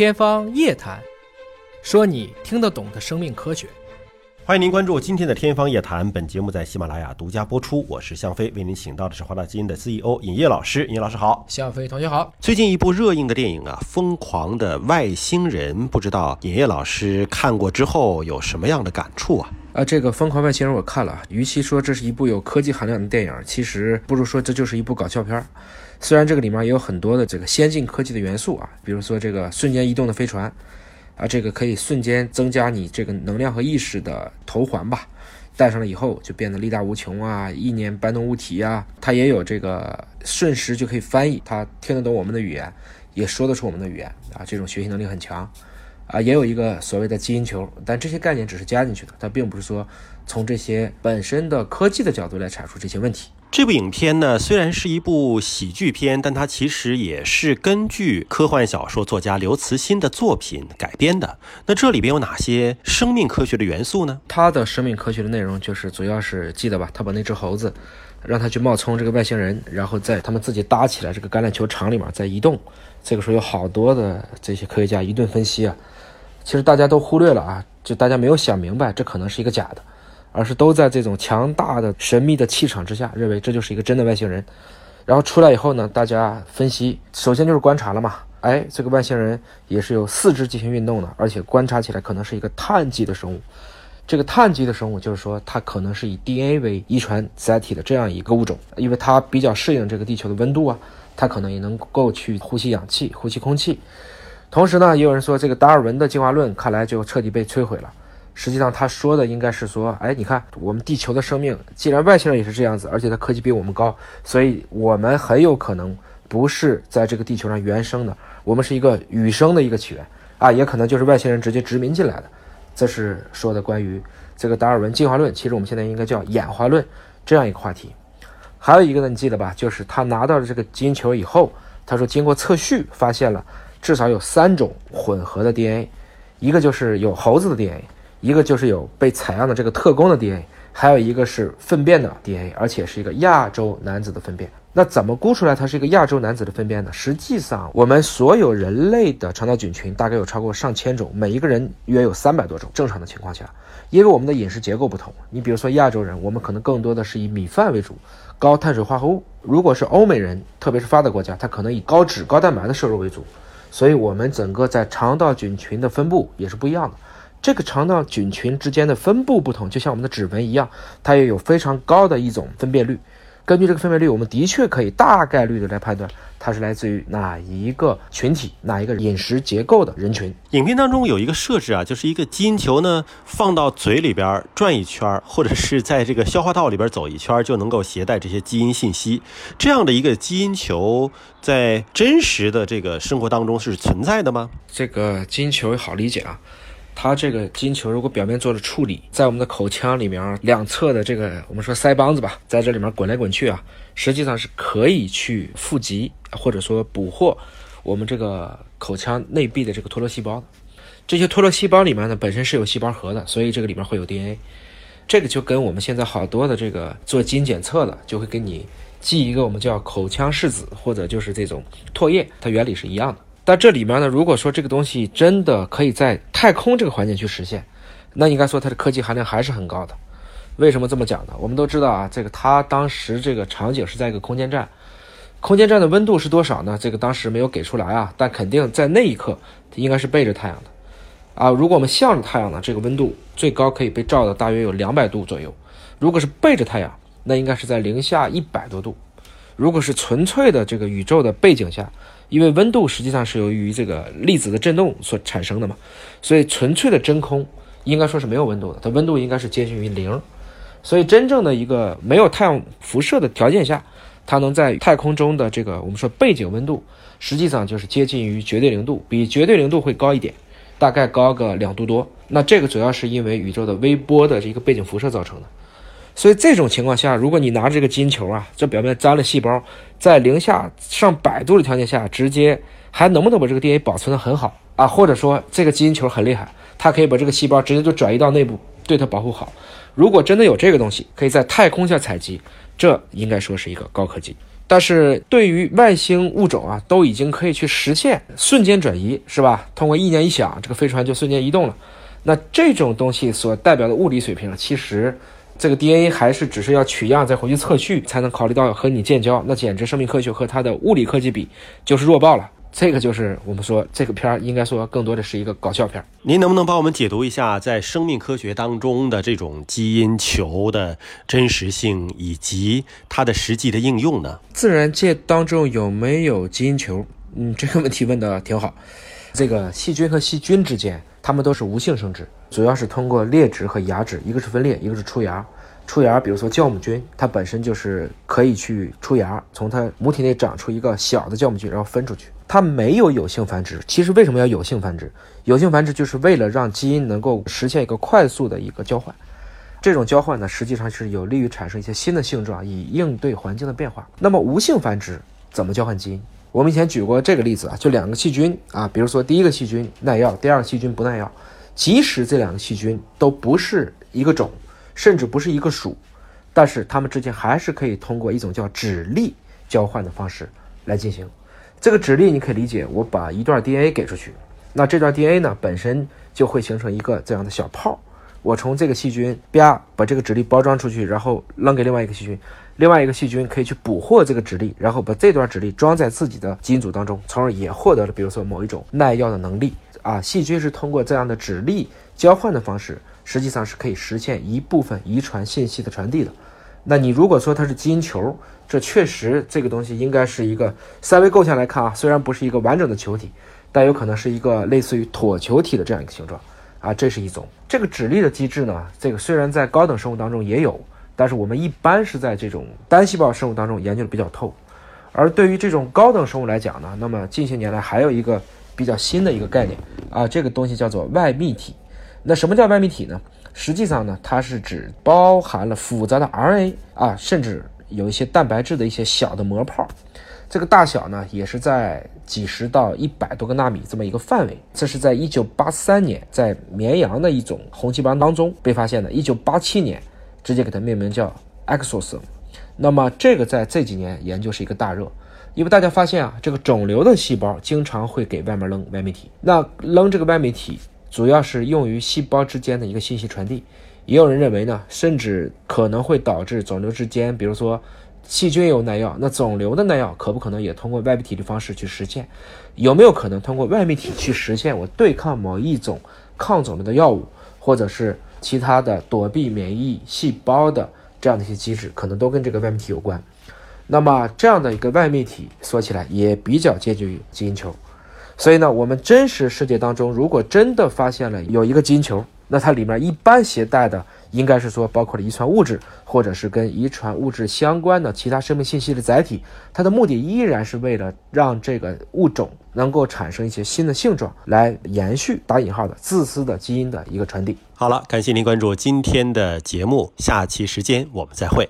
天方夜谭，说你听得懂的生命科学。欢迎您关注今天的《天方夜谭》，本节目在喜马拉雅独家播出。我是向飞，为您请到的是华大基因的 CEO 尹烨老师。尹烨老师好，向飞同学好。最近一部热映的电影啊，《疯狂的外星人》，不知道尹烨老师看过之后有什么样的感触啊？啊，这个《疯狂外星人》我看了，与其说这是一部有科技含量的电影，其实不如说这就是一部搞笑片儿。虽然这个里面也有很多的这个先进科技的元素啊，比如说这个瞬间移动的飞船，啊，这个可以瞬间增加你这个能量和意识的头环吧，戴上了以后就变得力大无穷啊，意念搬动物体啊，它也有这个瞬时就可以翻译，它听得懂我们的语言，也说得出我们的语言啊，这种学习能力很强。啊，也有一个所谓的基因球，但这些概念只是加进去的，它并不是说从这些本身的科技的角度来阐述这些问题。这部影片呢，虽然是一部喜剧片，但它其实也是根据科幻小说作家刘慈欣的作品改编的。那这里边有哪些生命科学的元素呢？它的生命科学的内容就是主要是记得吧？他把那只猴子让他去冒充这个外星人，然后在他们自己搭起来这个橄榄球场里面在移动。这个时候有好多的这些科学家一顿分析啊。其实大家都忽略了啊，就大家没有想明白，这可能是一个假的，而是都在这种强大的神秘的气场之下，认为这就是一个真的外星人。然后出来以后呢，大家分析，首先就是观察了嘛，哎，这个外星人也是有四肢进行运动的，而且观察起来可能是一个碳基的生物。这个碳基的生物就是说，它可能是以 DNA 为遗传载体的这样一个物种，因为它比较适应这个地球的温度啊，它可能也能够去呼吸氧气、呼吸空气。同时呢，也有人说这个达尔文的进化论看来就彻底被摧毁了。实际上，他说的应该是说，哎，你看我们地球的生命，既然外星人也是这样子，而且他科技比我们高，所以我们很有可能不是在这个地球上原生的，我们是一个羽生的一个起源啊，也可能就是外星人直接殖民进来的。这是说的关于这个达尔文进化论，其实我们现在应该叫演化论这样一个话题。还有一个呢，你记得吧？就是他拿到了这个基因球以后，他说经过测序发现了。至少有三种混合的 DNA，一个就是有猴子的 DNA，一个就是有被采样的这个特工的 DNA，还有一个是粪便的 DNA，而且是一个亚洲男子的粪便。那怎么估出来它是一个亚洲男子的粪便呢？实际上，我们所有人类的肠道菌群大概有超过上千种，每一个人约有三百多种。正常的情况下，因为我们的饮食结构不同，你比如说亚洲人，我们可能更多的是以米饭为主，高碳水化合物；如果是欧美人，特别是发达国家，他可能以高脂高蛋白的摄入为主。所以，我们整个在肠道菌群的分布也是不一样的。这个肠道菌群之间的分布不同，就像我们的指纹一样，它也有非常高的一种分辨率。根据这个分辨率，我们的确可以大概率的来判断它是来自于哪一个群体、哪一个饮食结构的人群。影片当中有一个设置啊，就是一个基因球呢，放到嘴里边转一圈，或者是在这个消化道里边走一圈，就能够携带这些基因信息。这样的一个基因球，在真实的这个生活当中是存在的吗？这个基因球好理解啊。它这个金球如果表面做了处理，在我们的口腔里面两侧的这个我们说腮帮子吧，在这里面滚来滚去啊，实际上是可以去富集或者说捕获我们这个口腔内壁的这个脱落细胞的。这些脱落细胞里面呢，本身是有细胞核的，所以这个里面会有 DNA。这个就跟我们现在好多的这个做基因检测的，就会给你寄一个我们叫口腔拭子或者就是这种唾液，它原理是一样的。但这里面呢，如果说这个东西真的可以在太空这个环境去实现，那应该说它的科技含量还是很高的。为什么这么讲呢？我们都知道啊，这个它当时这个场景是在一个空间站，空间站的温度是多少呢？这个当时没有给出来啊，但肯定在那一刻应该是背着太阳的啊。如果我们向着太阳呢，这个温度最高可以被照到大约有两百度左右；如果是背着太阳，那应该是在零下一百多度。如果是纯粹的这个宇宙的背景下。因为温度实际上是由于这个粒子的振动所产生的嘛，所以纯粹的真空应该说是没有温度的，它温度应该是接近于零。所以真正的一个没有太阳辐射的条件下，它能在太空中的这个我们说背景温度，实际上就是接近于绝对零度，比绝对零度会高一点，大概高个两度多。那这个主要是因为宇宙的微波的这个背景辐射造成的。所以这种情况下，如果你拿着这个基因球啊，这表面粘了细胞，在零下上百度的条件下，直接还能不能把这个 DNA 保存的很好啊？或者说这个基因球很厉害，它可以把这个细胞直接就转移到内部，对它保护好。如果真的有这个东西，可以在太空下采集，这应该说是一个高科技。但是对于外星物种啊，都已经可以去实现瞬间转移，是吧？通过意念一响，这个飞船就瞬间移动了。那这种东西所代表的物理水平，其实这个 DNA 还是只是要取样再回去测序，才能考虑到和你建交，那简直生命科学和它的物理科技比就是弱爆了。这个就是我们说这个片儿应该说更多的是一个搞笑片儿。您能不能帮我们解读一下，在生命科学当中的这种基因球的真实性以及它的实际的应用呢？自然界当中有没有基因球？嗯，这个问题问的挺好。这个细菌和细菌之间，它们都是无性生殖，主要是通过裂殖和芽殖，一个是分裂，一个是出芽。出芽，比如说酵母菌，它本身就是可以去出芽，从它母体内长出一个小的酵母菌，然后分出去。它没有有性繁殖。其实为什么要有性繁殖？有性繁殖就是为了让基因能够实现一个快速的一个交换。这种交换呢，实际上是有利于产生一些新的性状，以应对环境的变化。那么无性繁殖怎么交换基因？我们以前举过这个例子啊，就两个细菌啊，比如说第一个细菌耐药，第二个细菌不耐药，即使这两个细菌都不是一个种。甚至不是一个属，但是它们之间还是可以通过一种叫指粒交换的方式来进行。这个指粒你可以理解，我把一段 DNA 给出去，那这段 DNA 呢本身就会形成一个这样的小泡。我从这个细菌啪把这个指粒包装出去，然后扔给另外一个细菌，另外一个细菌可以去捕获这个指粒，然后把这段指粒装在自己的基因组当中，从而也获得了比如说某一种耐药的能力啊。细菌是通过这样的指粒交换的方式。实际上是可以实现一部分遗传信息的传递的。那你如果说它是基因球，这确实这个东西应该是一个三维构象来看啊，虽然不是一个完整的球体，但有可能是一个类似于椭球体的这样一个形状啊。这是一种这个指力的机制呢。这个虽然在高等生物当中也有，但是我们一般是在这种单细胞生物当中研究的比较透。而对于这种高等生物来讲呢，那么近些年来还有一个比较新的一个概念啊，这个东西叫做外泌体。那什么叫外泌体呢？实际上呢，它是指包含了复杂的 RNA 啊，甚至有一些蛋白质的一些小的膜泡。这个大小呢，也是在几十到一百多个纳米这么一个范围。这是在一九八三年在绵羊的一种红细胞当中被发现的。一九八七年直接给它命名叫 exosome。那么这个在这几年研究是一个大热，因为大家发现啊，这个肿瘤的细胞经常会给外面扔外泌体。那扔这个外泌体。主要是用于细胞之间的一个信息传递，也有人认为呢，甚至可能会导致肿瘤之间，比如说细菌有耐药，那肿瘤的耐药可不可能也通过外泌体的方式去实现？有没有可能通过外泌体去实现我对抗某一种抗肿瘤的药物，或者是其他的躲避免疫细胞的这样的一些机制，可能都跟这个外泌体有关。那么这样的一个外泌体说起来也比较接近于基因球。所以呢，我们真实世界当中，如果真的发现了有一个基因球，那它里面一般携带的应该是说包括了遗传物质，或者是跟遗传物质相关的其他生命信息的载体。它的目的依然是为了让这个物种能够产生一些新的性状，来延续打引号的自私的基因的一个传递。好了，感谢您关注今天的节目，下期时间我们再会。